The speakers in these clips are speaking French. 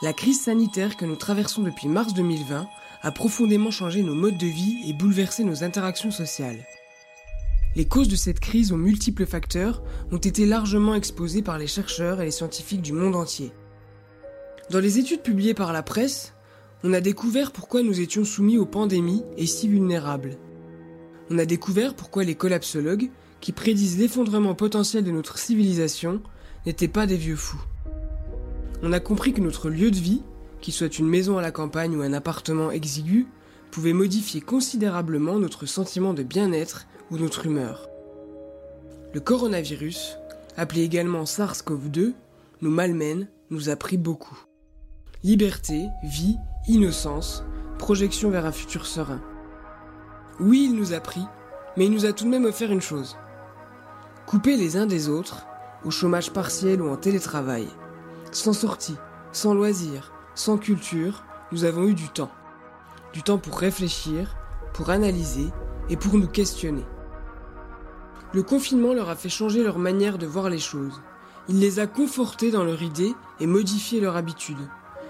La crise sanitaire que nous traversons depuis mars 2020 a profondément changé nos modes de vie et bouleversé nos interactions sociales. Les causes de cette crise aux multiples facteurs ont été largement exposées par les chercheurs et les scientifiques du monde entier. Dans les études publiées par la presse, on a découvert pourquoi nous étions soumis aux pandémies et si vulnérables. On a découvert pourquoi les collapsologues, qui prédisent l'effondrement potentiel de notre civilisation, n'étaient pas des vieux fous on a compris que notre lieu de vie, qu'il soit une maison à la campagne ou un appartement exigu, pouvait modifier considérablement notre sentiment de bien-être ou notre humeur. Le coronavirus, appelé également SARS-CoV-2, nous malmène, nous a pris beaucoup. Liberté, vie, innocence, projection vers un futur serein. Oui, il nous a pris, mais il nous a tout de même offert une chose. Couper les uns des autres, au chômage partiel ou en télétravail, sans sortie, sans loisirs, sans culture, nous avons eu du temps. Du temps pour réfléchir, pour analyser et pour nous questionner. Le confinement leur a fait changer leur manière de voir les choses. Il les a confortés dans leur idée et modifié leur habitude.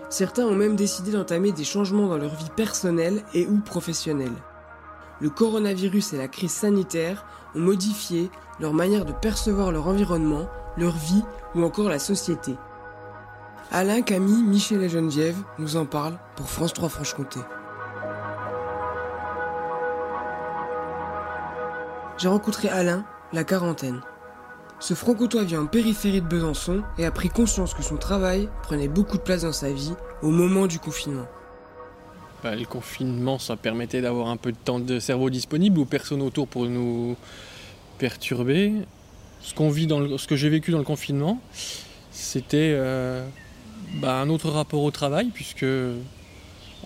Certains ont même décidé d'entamer des changements dans leur vie personnelle et ou professionnelle. Le coronavirus et la crise sanitaire ont modifié leur manière de percevoir leur environnement, leur vie ou encore la société. Alain, Camille, Michel et Geneviève nous en parlent pour France 3 Franche-Comté. J'ai rencontré Alain, la quarantaine. Ce franc-comtois vient en périphérie de Besançon et a pris conscience que son travail prenait beaucoup de place dans sa vie au moment du confinement. Bah, le confinement, ça permettait d'avoir un peu de temps de cerveau disponible ou personne autour pour nous perturber. Ce qu'on vit dans que j'ai vécu dans le confinement, c'était euh, bah, un autre rapport au travail, puisque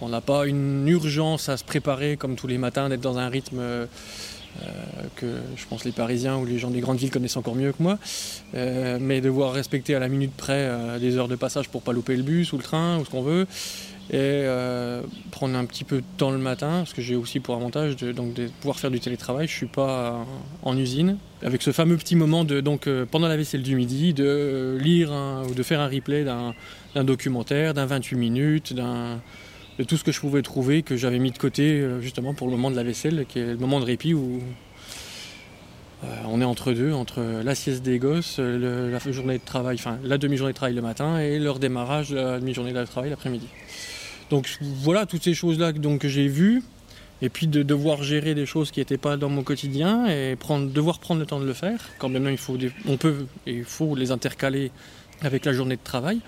on n'a pas une urgence à se préparer comme tous les matins, d'être dans un rythme euh, que je pense les Parisiens ou les gens des grandes villes connaissent encore mieux que moi, euh, mais devoir respecter à la minute près euh, des heures de passage pour pas louper le bus ou le train ou ce qu'on veut, et euh, prendre un petit peu de temps le matin, parce que j'ai aussi pour avantage de, donc, de pouvoir faire du télétravail. Je suis pas en usine. Avec ce fameux petit moment de donc euh, pendant la vaisselle du midi, de lire ou de faire un replay d'un documentaire, d'un 28 minutes, de tout ce que je pouvais trouver que j'avais mis de côté euh, justement pour le moment de la vaisselle, qui est le moment de répit où on est entre deux, entre la sieste des gosses, la journée de travail, enfin la demi-journée de travail le matin et leur démarrage de la demi-journée de travail l'après-midi. Donc voilà toutes ces choses-là que j'ai vues. Et puis de devoir gérer des choses qui n'étaient pas dans mon quotidien et prendre, devoir prendre le temps de le faire. Quand même il faut on peut et il faut les intercaler avec la journée de travail.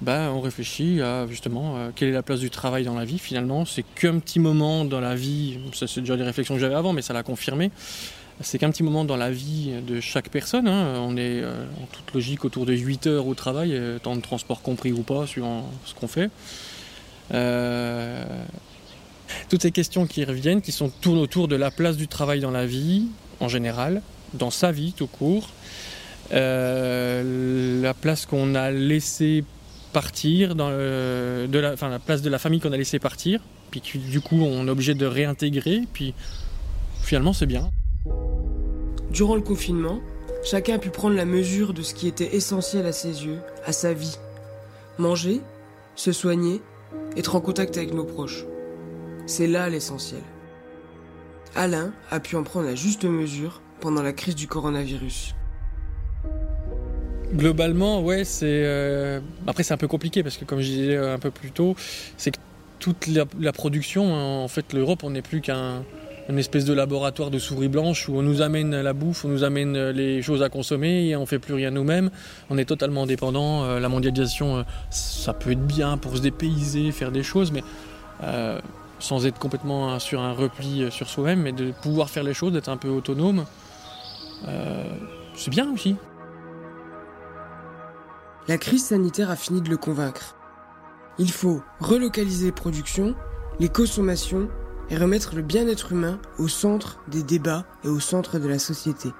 Ben, on réfléchit à justement euh, quelle est la place du travail dans la vie. Finalement, c'est qu'un petit moment dans la vie. Ça, c'est déjà des réflexions que j'avais avant, mais ça l'a confirmé. C'est qu'un petit moment dans la vie de chaque personne. Hein. On est euh, en toute logique autour de 8 heures au travail, euh, temps de transport compris ou pas, suivant ce qu'on fait. Euh, toutes ces questions qui reviennent, qui sont tournent autour de la place du travail dans la vie, en général, dans sa vie tout court, euh, la place qu'on a laissé partir, dans de la, enfin, la place de la famille qu'on a laissé partir, puis du coup on est obligé de réintégrer, puis finalement c'est bien. Durant le confinement, chacun a pu prendre la mesure de ce qui était essentiel à ses yeux, à sa vie. Manger, se soigner, être en contact avec nos proches. C'est là l'essentiel. Alain a pu en prendre la juste mesure pendant la crise du coronavirus. Globalement, ouais, c'est. Euh, après, c'est un peu compliqué parce que, comme je disais un peu plus tôt, c'est que toute la, production, en fait, l'Europe, on n'est plus qu'un une espèce de laboratoire de souris blanches où on nous amène la bouffe, on nous amène les choses à consommer et on fait plus rien nous-mêmes. On est totalement dépendant. Euh, la mondialisation, euh, ça peut être bien pour se dépayser, faire des choses, mais euh, sans être complètement sur un repli sur soi-même, mais de pouvoir faire les choses, d'être un peu autonome, c'est bien aussi. La crise sanitaire a fini de le convaincre. Il faut relocaliser les productions, les consommations et remettre le bien-être humain au centre des débats et au centre de la société.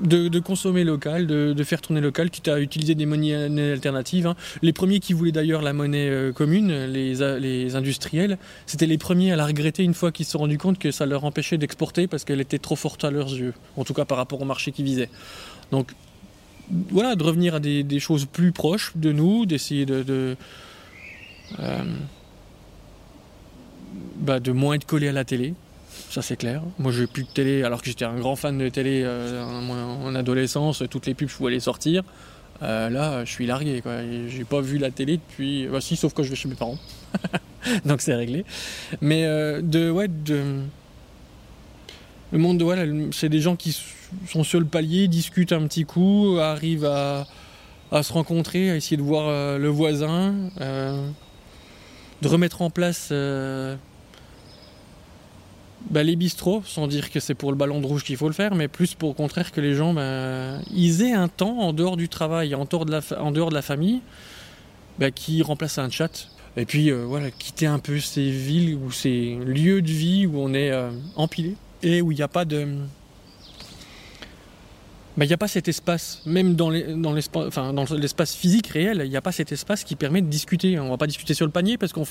De, consommer local, de, faire tourner local, quitte à utiliser des monnaies alternatives. Hein. Les premiers qui voulaient d'ailleurs la monnaie euh, commune, les, industriels, c'était les premiers à la regretter une fois qu'ils se sont rendus compte que ça leur empêchait d'exporter parce qu'elle était trop forte à leurs yeux, en tout cas par rapport au marché qu'ils visaient. Donc voilà, de revenir à des, choses plus proches de nous, d'essayer de, euh, bah, de, moins être collé à la télé. Ça c'est clair. Moi j'ai plus de télé alors que j'étais un grand fan de télé euh, en, adolescence, toutes les pubs je pouvais les sortir. Euh, là je suis largué. J'ai pas vu la télé depuis. Bah, si sauf quand je vais chez mes parents. Donc c'est réglé. Mais de ouais de le monde voilà, c'est des gens qui sont sur le palier, discutent un petit coup, arrivent à, se rencontrer, à essayer de voir euh, le voisin, euh, de remettre en place euh, bah, les bistrots, sans dire que c'est pour le ballon de rouge qu'il faut le faire, mais plus pour au contraire que les gens bah, ils aient un temps en dehors du travail, en dehors de la, famille, bah, qui remplace un chat. Et puis voilà, quitter un peu ces villes ou ces lieux de vie où on est empilé et où il n'y a pas de il n'y a pas cet espace, même dans l'espace physique réel, il n'y a pas cet espace qui permet de discuter. On ne va pas discuter sur le panier parce qu'on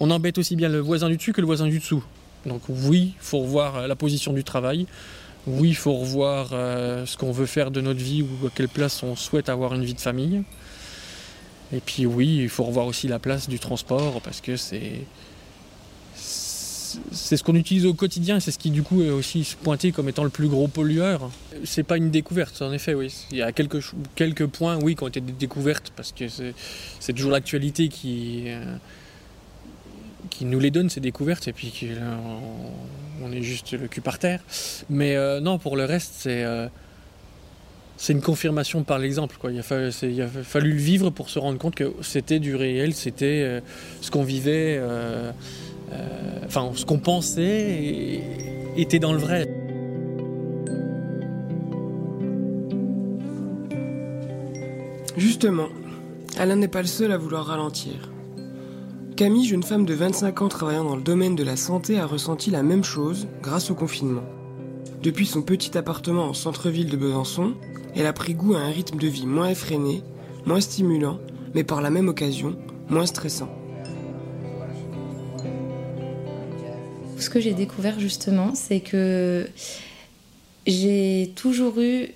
on embête aussi bien le voisin du dessus que le voisin du dessous. Donc oui, il faut revoir euh, la position du travail. Oui, il faut revoir euh, ce qu'on veut faire de notre vie ou à quelle place on souhaite avoir une vie de famille. Et puis oui, il faut revoir aussi la place du transport parce que c'est c'est ce qu'on utilise au quotidien, c'est ce qui du coup est aussi pointé comme étant le plus gros pollueur. C'est pas une découverte, en effet, oui. Il y a quelques, quelques points, oui, qui ont été découvertes, parce que c'est toujours l'actualité qui, euh, qui nous les donne, ces découvertes, et puis on, est juste le cul par terre. Mais euh, non, pour le reste, c'est euh, une confirmation par l'exemple. Il, a fallu, le vivre pour se rendre compte que c'était du réel, c'était ce qu'on vivait. Euh, enfin, ce qu'on pensait était dans le vrai. Justement, Alain n'est pas le seul à vouloir ralentir. Camille, jeune femme de 25 ans travaillant dans le domaine de la santé, a ressenti la même chose grâce au confinement. Depuis son petit appartement en centre-ville de Besançon, elle a pris goût à un rythme de vie moins effréné, moins stimulant, mais par la même occasion, moins stressant. Ce que j'ai découvert justement, c'est que j'ai toujours eu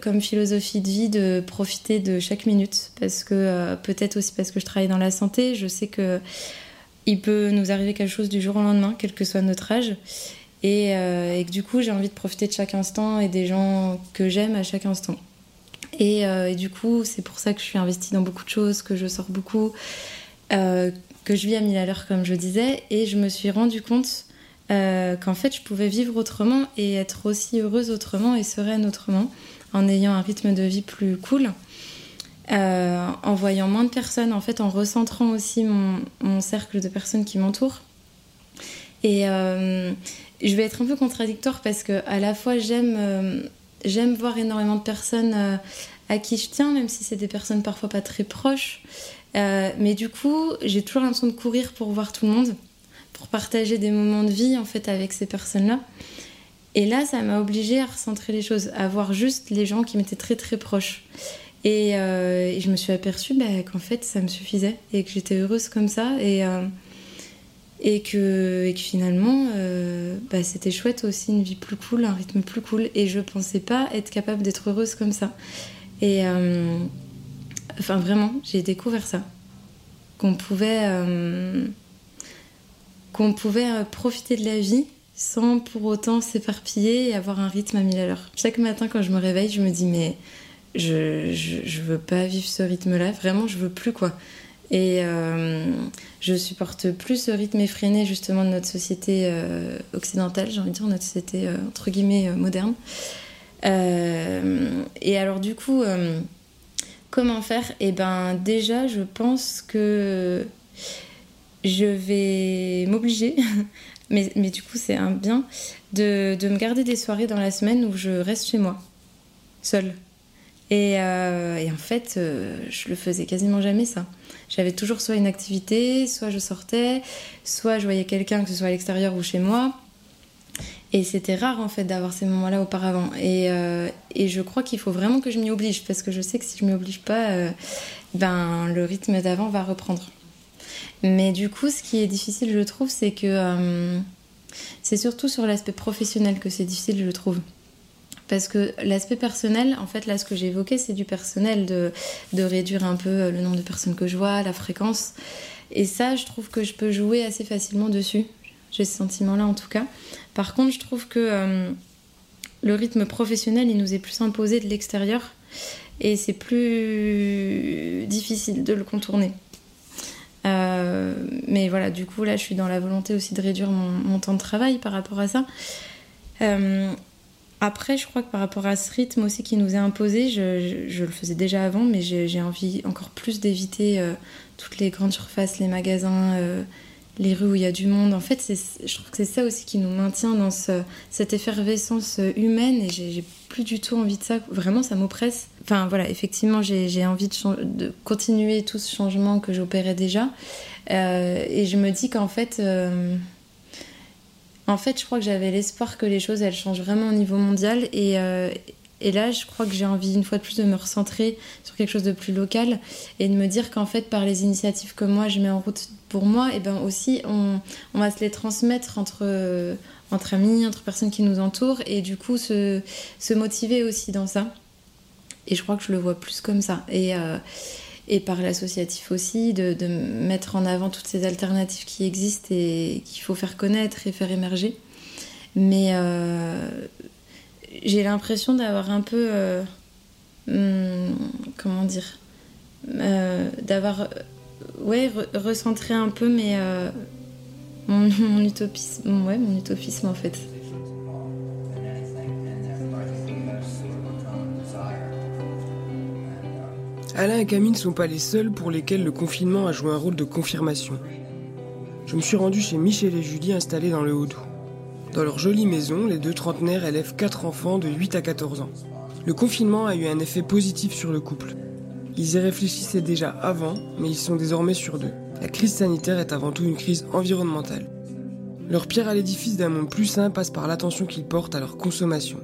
comme philosophie de vie de profiter de chaque minute parce que euh, peut-être aussi parce que je travaille dans la santé, je sais que il peut nous arriver quelque chose du jour au lendemain, quel que soit notre âge. Et, euh, que du coup, j'ai envie de profiter de chaque instant et des gens que j'aime à chaque instant. Et, du coup, c'est pour ça que je suis investie dans beaucoup de choses, que je sors beaucoup, que je vis à mille à l'heure, comme je disais. Et je me suis rendu compte euh, qu'en fait je pouvais vivre autrement et être aussi heureuse autrement et sereine autrement, en ayant un rythme de vie plus cool, euh, en voyant moins de personnes, en fait en recentrant aussi mon, cercle de personnes qui m'entourent. Et euh, je vais être un peu contradictoire parce que à la fois j'aime j'aime voir énormément de personnes à qui je tiens, même si c'est des personnes parfois pas très proches. mais du coup, j'ai toujours l'impression de courir pour voir tout le monde pour partager des moments de vie en fait avec ces personnes-là. Et là, ça m'a obligée à recentrer les choses, à voir juste les gens qui m'étaient très très proches. Et, euh, je me suis aperçue bah, qu'en fait, ça me suffisait et que j'étais heureuse comme ça. Et, euh, et, que, finalement, euh, bah, c'était chouette aussi, une vie plus cool, un rythme plus cool. Et je pensais pas être capable d'être heureuse comme ça. Et enfin, vraiment, j'ai découvert ça. Qu'on pouvait qu'on pouvait profiter de la vie sans pour autant s'éparpiller et avoir un rythme à mille à l'heure. Chaque matin quand je me réveille, je me dis mais je, je, veux pas vivre ce rythme-là, vraiment je veux plus quoi. Et euh, je supporte plus ce rythme effréné justement de notre société euh, occidentale, j'ai envie de dire notre société entre guillemets moderne. et alors du coup, comment faire? Eh ben déjà, je pense que je vais m'obliger, mais, du coup c'est un bien, de, de, me garder des soirées dans la semaine où je reste chez moi, seule. Et, euh, en fait, euh, je le faisais quasiment jamais ça. J'avais toujours soit une activité, soit je sortais, soit je voyais quelqu'un, que ce soit à l'extérieur ou chez moi. Et c'était rare en fait d'avoir ces moments-là auparavant. Et, euh, et, je crois qu'il faut vraiment que je m'y oblige parce que je sais que si je m'y oblige pas, ben le rythme d'avant va reprendre. Mais du coup, ce qui est difficile, je trouve, c'est que euh, c'est surtout sur l'aspect professionnel que c'est difficile, je trouve. Parce que l'aspect personnel, en fait, là, ce que j'ai évoqué, c'est du personnel, de, de réduire un peu le nombre de personnes que je vois, la fréquence. Et ça, je trouve que je peux jouer assez facilement dessus. J'ai ce sentiment-là, en tout cas. Par contre, je trouve que euh, le rythme professionnel, il nous est plus imposé de l'extérieur. Et c'est plus difficile de le contourner. Euh, mais voilà, du coup, là, je suis dans la volonté aussi de réduire mon, temps de travail par rapport à ça. Euh, après, je crois que par rapport à ce rythme aussi qui nous est imposé, je, le faisais déjà avant, mais j'ai envie encore plus d'éviter euh, toutes les grandes surfaces, les magasins, les rues où il y a du monde. En fait, je trouve que c'est ça aussi qui nous maintient dans cette effervescence humaine et j'ai plus du tout envie de ça. Vraiment, ça m'oppresse. Enfin voilà, effectivement, j'ai envie de, continuer tout ce changement que j'opérais déjà. Euh, et je me dis qu'en fait, euh, en fait, je crois que j'avais l'espoir que les choses elles changent vraiment au niveau mondial. Et, euh, et là, je crois que j'ai envie une fois de plus de me recentrer sur quelque chose de plus local et de me dire qu'en fait, par les initiatives que moi je mets en route pour moi, et ben aussi on, va se les transmettre entre entre amis, entre personnes qui nous entourent et du coup se, motiver aussi dans ça. Et je crois que je le vois plus comme ça. Et, euh, et par l'associatif aussi, de, de, mettre en avant toutes ces alternatives qui existent et qu'il faut faire connaître et faire émerger. Mais euh, j'ai l'impression d'avoir un peu. Euh, hmm, comment dire D'avoir. Ouais, recentré un peu mes, mon, utopisme, ouais, mon utopisme en fait. Alain et Camille ne sont pas les seuls pour lesquels le confinement a joué un rôle de confirmation. Je me suis rendu chez Michel et Julie installés dans le Haut-Doubs. Dans leur jolie maison, les deux trentenaires élèvent quatre enfants de 8 à 14 ans. Le confinement a eu un effet positif sur le couple. Ils y réfléchissaient déjà avant, mais ils sont désormais sur deux. La crise sanitaire est avant tout une crise environnementale. Leur pierre à l'édifice d'un monde plus sain passe par l'attention qu'ils portent à leur consommation.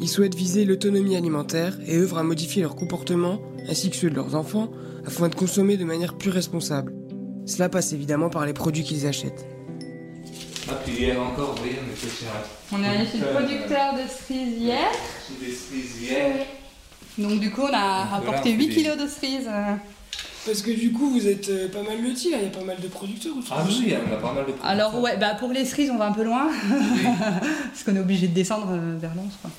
Ils souhaitent viser l'autonomie alimentaire et œuvrent à modifier leur comportement, ainsi que ceux de leurs enfants, afin de consommer de manière plus responsable. Cela passe évidemment par les produits qu'ils achètent. Ah, puis hier encore, oui, on était chez On est allé chez le producteur de cerises hier. Chez des cerises hier. Donc du coup, on a rapporté 8 kilos de cerises. Parce que du coup, vous êtes euh, pas mal lotis, là, il y a pas mal de producteurs. Ah oui, il y a pas mal de producteurs. Alors, ouais, bah pour les cerises, on va un peu loin. Parce qu'on est obligé de descendre euh, vers Lens, quoi.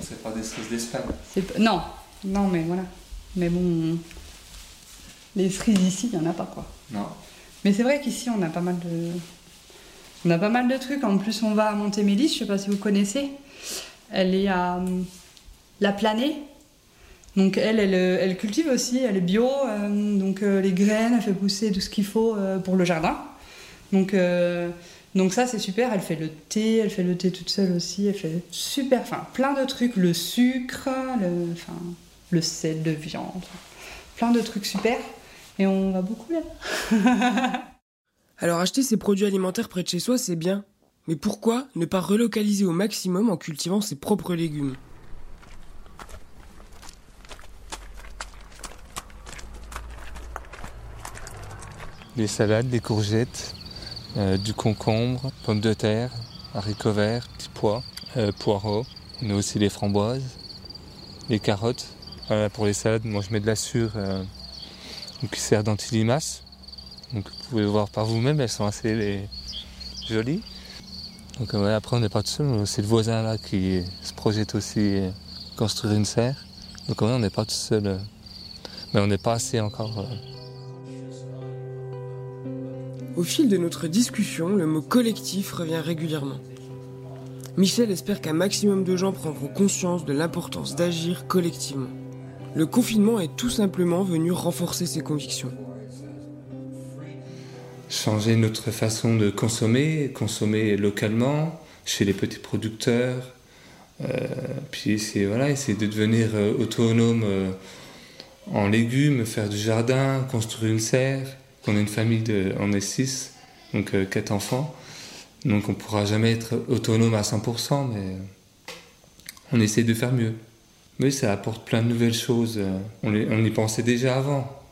C'est pas des cerises d'Espagne Non, non, mais voilà. Mais bon, les cerises ici, il y en a pas, quoi. Non. Mais c'est vrai qu'ici, on a pas mal de. On a pas mal de trucs. En plus, on va à Montémélis, je sais pas si vous connaissez. Elle est à hum, La Planée. Donc elle, elle, cultive aussi, elle est bio, euh, donc euh, les graines, elle fait pousser tout ce qu'il faut euh, pour le jardin. Donc, donc ça c'est super, elle fait le thé, elle fait le thé toute seule aussi, elle fait super, enfin plein de trucs, le sucre, le, enfin, le sel de viande, plein de trucs super. Et on va beaucoup là. Alors acheter ces produits alimentaires près de chez soi c'est bien, mais pourquoi ne pas relocaliser au maximum en cultivant ses propres légumes? Des salades, des courgettes, euh, du concombre, pommes de terre, haricots verts, petits pois, euh, poireaux. On a aussi les framboises, les carottes. pour les salades, moi je mets de la sûre euh, qui sert d'antilimace. Donc vous pouvez voir par vous-même, elles sont assez jolies. Donc après on n'est pas tout seul, c'est le voisin là qui se projette aussi construire une serre. Donc on n'est pas tout seul. mais on n'est pas assez encore au fil de notre discussion, le mot collectif revient régulièrement. Michel espère qu'un maximum de gens prendront conscience de l'importance d'agir collectivement. Le confinement est tout simplement venu renforcer ces convictions. Changer notre façon de consommer, consommer localement, chez les petits producteurs, euh, puis c'est voilà, essayer de devenir euh, autonome euh, en légumes, faire du jardin, construire une serre, on est une famille de, on est six, donc euh, quatre enfants. Donc on ne pourra jamais être autonome à 100%, mais on essaie de faire mieux. Oui, ça apporte plein de nouvelles choses. On y pensait déjà avant.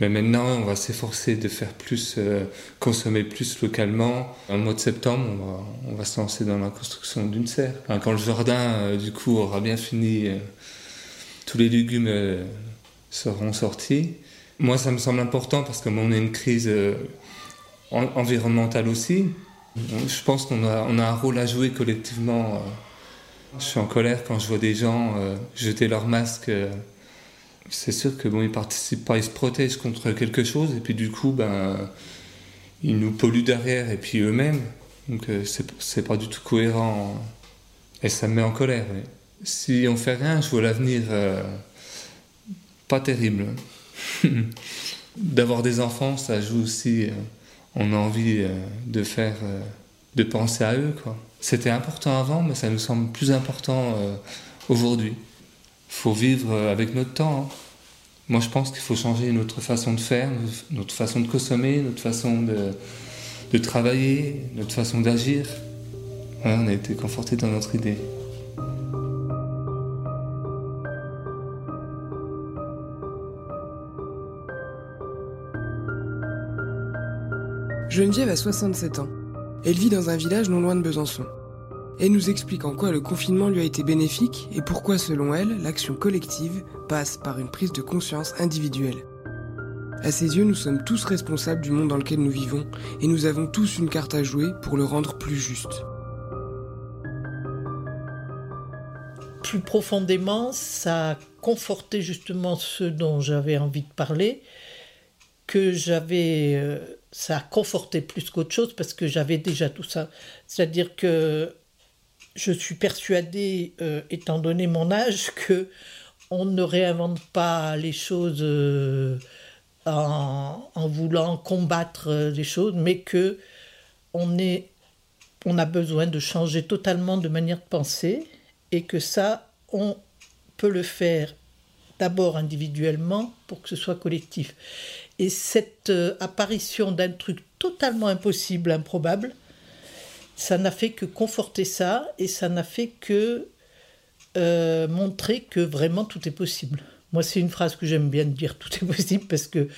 Mais maintenant, on va s'efforcer de faire plus, euh, consommer plus localement. En mois de septembre, on va, se lancer dans la construction d'une serre. quand le jardin, euh, du coup, aura bien fini, euh, tous les légumes seront sortis. Moi, ça me semble important parce que on a une crise environnementale aussi. Je pense qu'on a, a un rôle à jouer collectivement. Je suis en colère quand je vois des gens jeter leurs masques c'est sûr que bon, ils participent pas, ils se protègent contre quelque chose, et puis du coup, ben, ils nous polluent derrière, et puis eux-mêmes. Donc euh, c'est pas du tout cohérent. Et ça me met en colère. Si on fait rien, je vois l'avenir euh, pas terrible. D'avoir des enfants, ça joue aussi. Euh, on a envie de faire, de penser à eux. C'était important avant, mais ça nous semble plus important aujourd'hui faut vivre euh, avec notre temps. Hein. Moi, je pense qu'il faut changer notre façon de faire, notre façon de consommer, notre façon de, travailler, notre façon d'agir. on a été conforté dans notre idée. Geneviève a 67 ans. Elle vit dans un village non loin de Besançon. Elle nous explique en quoi le confinement lui a été bénéfique et pourquoi, selon elle, l'action collective passe par une prise de conscience individuelle. À ses yeux, nous sommes tous responsables du monde dans lequel nous vivons et nous avons tous une carte à jouer pour le rendre plus juste. Plus profondément, ça a conforté justement ce dont j'avais envie de parler, que j'avais... Euh, ça a conforté plus qu'autre chose parce que j'avais déjà tout ça. C'est-à-dire que je suis persuadée, euh, étant donné mon âge, que on ne réinvente pas les choses euh, en, voulant combattre euh, les choses, mais que on, est, on a besoin de changer totalement de manière de penser et que ça, on peut le faire d'abord individuellement pour que ce soit collectif. Et cette apparition d'un truc totalement impossible, improbable, ça n'a fait que conforter ça et ça n'a fait que euh, montrer que vraiment tout est possible. Moi, c'est une phrase que j'aime bien dire, tout est possible, parce que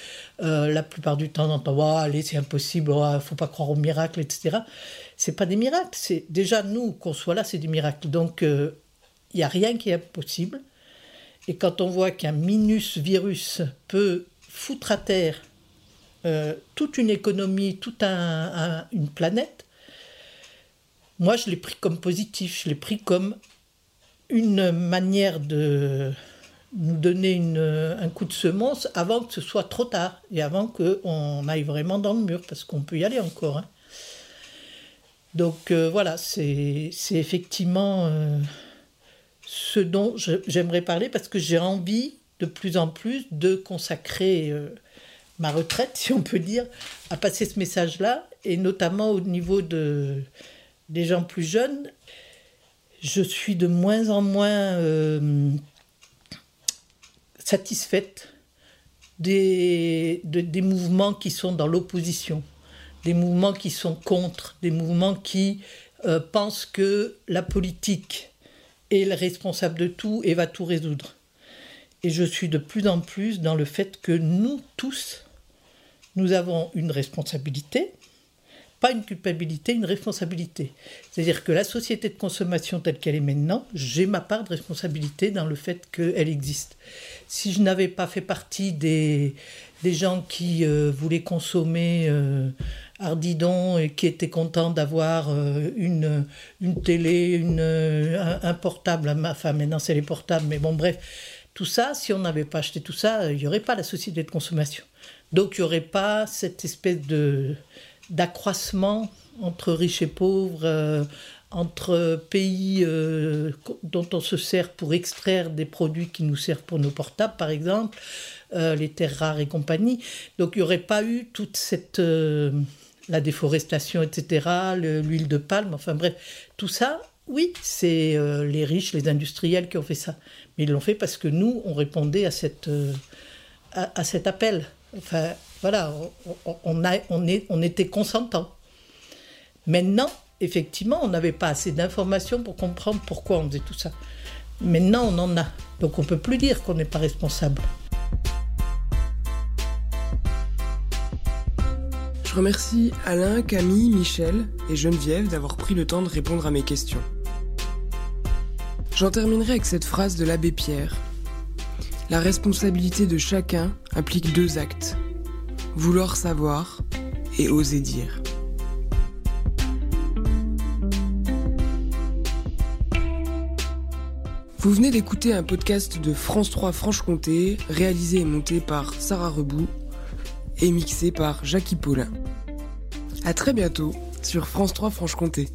euh, la plupart du temps, on entend oh, allez, c'est impossible, il oh, faut pas croire aux miracles, etc. C'est pas des miracles, c'est déjà nous qu'on soit là, c'est des miracles. Donc, il euh, n'y a rien qui est impossible. Et quand on voit qu'un minus virus peut foutre à terre toute une économie, toute une planète, moi, je l'ai pris comme positif, je l'ai pris comme une manière de nous donner un coup de semence avant que ce soit trop tard et avant qu'on aille vraiment dans le mur, parce qu'on peut y aller encore. Hein. Donc euh, voilà, c'est effectivement euh, ce dont j'aimerais parler parce que j'ai envie de plus en plus de consacrer euh, ma retraite, si on peut dire, à passer ce message-là, et notamment au niveau de, des gens plus jeunes, je suis de moins en moins euh, satisfaite des, des mouvements qui sont dans l'opposition, des mouvements qui sont contre, des mouvements qui euh, pensent que la politique est le responsable de tout et va tout résoudre. Et je suis de plus en plus dans le fait que nous tous, nous avons une responsabilité, pas une culpabilité, une responsabilité. C'est-à-dire que la société de consommation telle qu'elle est maintenant, j'ai ma part de responsabilité dans le fait qu'elle existe. Si je n'avais pas fait partie des, des gens qui euh, voulaient consommer euh, ardidon et qui étaient contents d'avoir euh, une, une télé, une, un, portable, enfin maintenant c'est les portables, mais bon bref, tout ça, si on n'avait pas acheté tout ça, il n'y aurait pas la société de consommation. Donc il n'y aurait pas cette espèce de d'accroissement entre riches et pauvres, euh, entre pays euh, dont on se sert pour extraire des produits qui nous servent pour nos portables, par exemple, euh, les terres rares et compagnie. Donc il n'y aurait pas eu toute cette... la déforestation, etc., l'huile de palme, enfin bref, tout ça, oui, c'est les riches, les industriels qui ont fait ça. Mais ils l'ont fait parce que nous, on répondait à, cette, à cet appel. Enfin, voilà, on, était consentant. Maintenant, effectivement, on n'avait pas assez d'informations pour comprendre pourquoi on faisait tout ça. Maintenant, on en a. Donc on ne peut plus dire qu'on n'est pas responsable. remercie Alain, Camille, Michel et Geneviève d'avoir pris le temps de répondre à mes questions. J'en terminerai avec cette phrase de l'abbé Pierre. La responsabilité de chacun implique deux actes. Vouloir savoir et oser dire. Vous venez d'écouter un podcast de France 3 Franche-Comté, réalisé et monté par Sarah Rebout et mixé par Jackie Paulin. A très bientôt sur France 3 Franche-Comté.